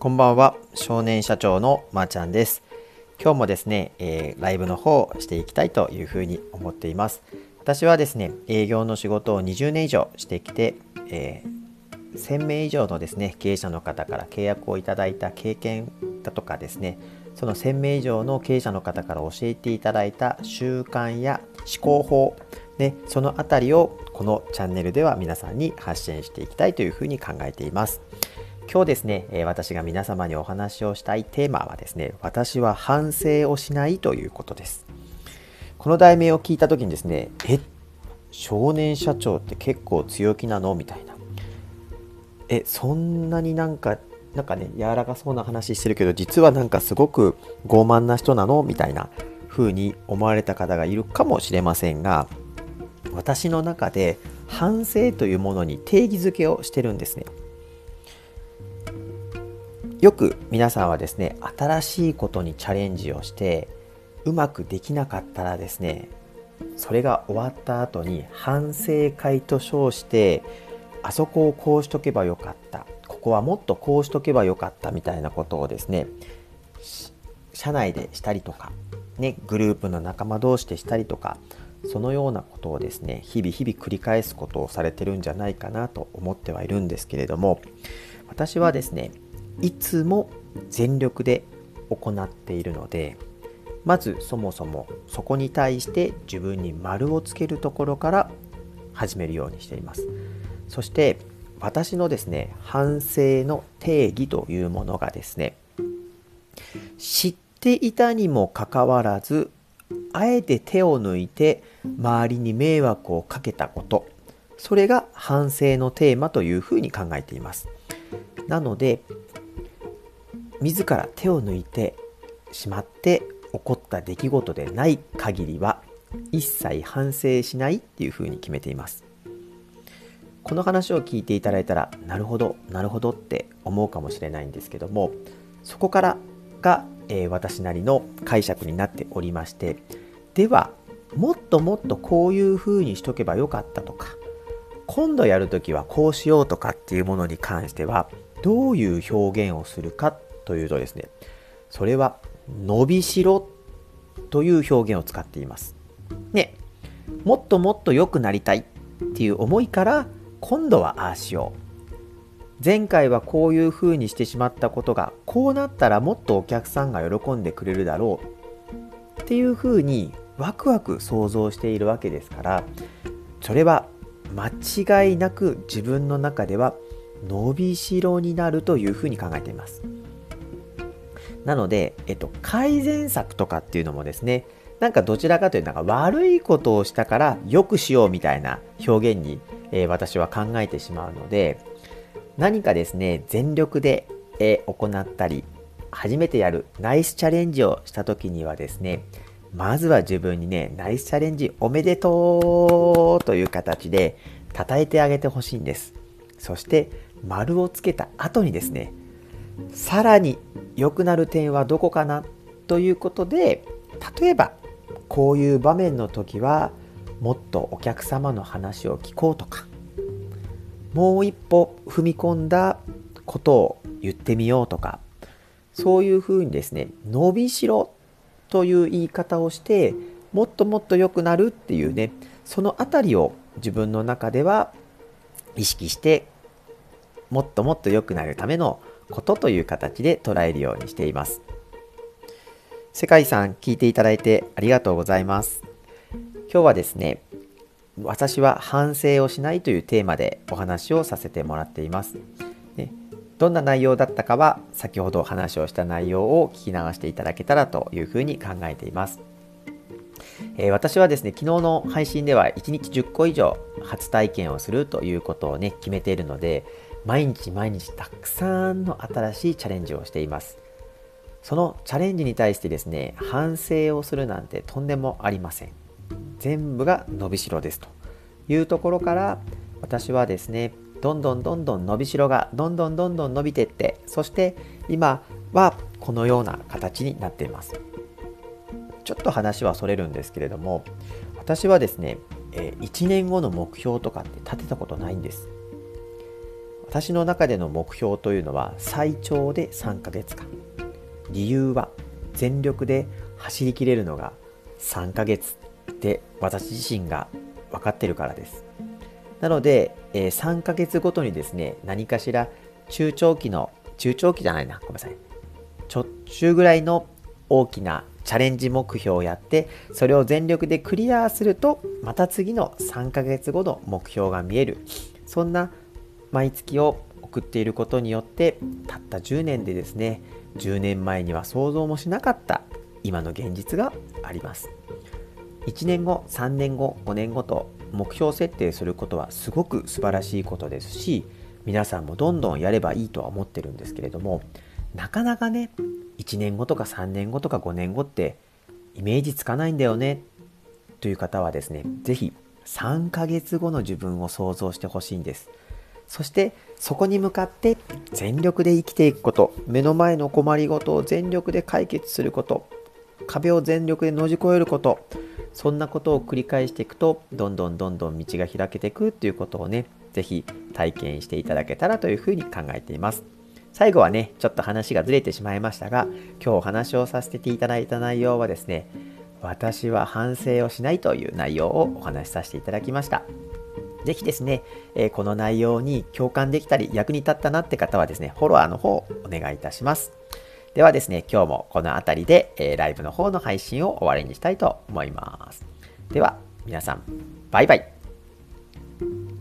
こんばんは。少年社長のまーちゃんです。今日もですね、えー、ライブの方をしていきたいというふうに思っています。私はですね営業の仕事を20年以上してきて、えー、1000名以上のですね経営者の方から契約をいただいた経験だとかですねその1000名以上の経営者の方から教えていただいた習慣や思考法ね、そのあたりをこのチャンネルでは皆さんに発信していきたいというふうに考えています。今日ですね、私が皆様にお話をしたいテーマはですね、私は反省をしないということです。この題名を聞いた時にですね、え、少年社長って結構強気なのみたいな。え、そんなになんか、なんかね、柔らかそうな話してるけど、実はなんかすごく傲慢な人なの？みたいな風に思われた方がいるかもしれませんが、私の中で反省というものに定義づけをしてるんですね。よく皆さんはですね新しいことにチャレンジをしてうまくできなかったらですねそれが終わった後に反省会と称してあそこをこうしとけばよかったここはもっとこうしとけばよかったみたいなことをですね社内でしたりとか、ね、グループの仲間同士でしたりとかそのようなことをですね日々日々繰り返すことをされてるんじゃないかなと思ってはいるんですけれども私はですねいつも全力で行っているのでまずそもそもそこに対して自分に丸をつけるところから始めるようにしています。そして私のですね反省の定義というものがですね知っていたにもかかわらずあえて手を抜いて周りに迷惑をかけたことそれが反省のテーマというふうに考えています。なので自ら手を抜いてしまって起こった出来事でない限りは一切反省しないっていうふうに決めています。この話を聞いていただいたらなるほどなるほどって思うかもしれないんですけどもそこからがえー、私なりの解釈になっておりましてではもっともっとこういうふうにしとけばよかったとか今度やるときはこうしようとかっていうものに関してはどういう表現をするかっというとですねそれは伸びしろという表現を使っています。ね、もっともっと良くなりたいっていう思いから今度はああしよう前回はこういうふうにしてしまったことがこうなったらもっとお客さんが喜んでくれるだろうっていうふうにワクワク想像しているわけですからそれは間違いなく自分の中では伸びしろになるというふうに考えています。なので、えっと、改善策とかっていうのもですねなんかどちらかというとなんか悪いことをしたから良くしようみたいな表現に、えー、私は考えてしまうので何かですね、全力で、え行ったり、初めてやるナイスチャレンジをした時にはですね、まずは自分にね、ナイスチャレンジおめでとうという形で称えてあげてほしいんです。そして、丸をつけた後にですね、さらに良くなる点はどこかなということで、例えば、こういう場面の時は、もっとお客様の話を聞こうとか、もう一歩踏み込んだことを言ってみようとかそういうふうにですね伸びしろという言い方をしてもっともっと良くなるっていうねそのあたりを自分の中では意識してもっともっと良くなるためのことという形で捉えるようにしています。世界遺産聞いていただいてありがとうございます。今日はですね、私は反省をしないというテーマでお話をさせてもらっています。ね、どんな内容だったかは先ほどお話をした内容を聞き流していただけたらというふうに考えています。えー、私はですね、昨日の配信では1日10個以上初体験をするということをね、決めているので、毎日毎日たくさんの新しいチャレンジをしています。そのチャレンジに対してですね、反省をするなんてとんでもありません。全部が伸びしろですというところから私はですねどんどんどんどん伸びしろがどんどんどんどん伸びてってそして今はこのような形になっていますちょっと話はそれるんですけれども私はですね1年後の目標とかって立てたことないんです私の中での目標というのは最長で3ヶ月間。理由は全力で走りきれるのが3ヶ月で私自身が分かってるからです。なので、え、3ヶ月ごとにですね何かしら中長期の中長期じゃないなごめんなさい。ちょ中ぐらいの大きなチャレンジ目標をやってそれを全力でクリアするとまた次の3ヶ月後の目標が見える。そんな毎月を送っていることによってたった10年でですね10年前には想像もしなかった今の現実があります。1年後3年後5年後と目標設定することはすごく素晴らしいことですし皆さんもどんどんやればいいとは思ってるんですけれどもなかなかね1年後とか3年後とか5年後ってイメージつかないんだよねという方はですね是非3ヶ月後の自分を想像してほしいんです。そしてそこに向かって全力で生きていくこと目の前の困りごとを全力で解決すること壁を全力で乗り越えることそんなことを繰り返していくとどんどんどんどん道が開けていくっていうことをね是非体験していただけたらというふうに考えています。最後はねちょっと話がずれてしまいましたが今日お話をさせていただいた内容はですね私は反省をしないという内容をお話しさせていただきました。ぜひですね、えこの内容に共感できたり役に立ったなって方はですね、フォロワーの方をお願いいたします。ではですね、今日もこの辺りで、えライブの方の配信を終わりにしたいと思います。では、皆さん、バイバイ。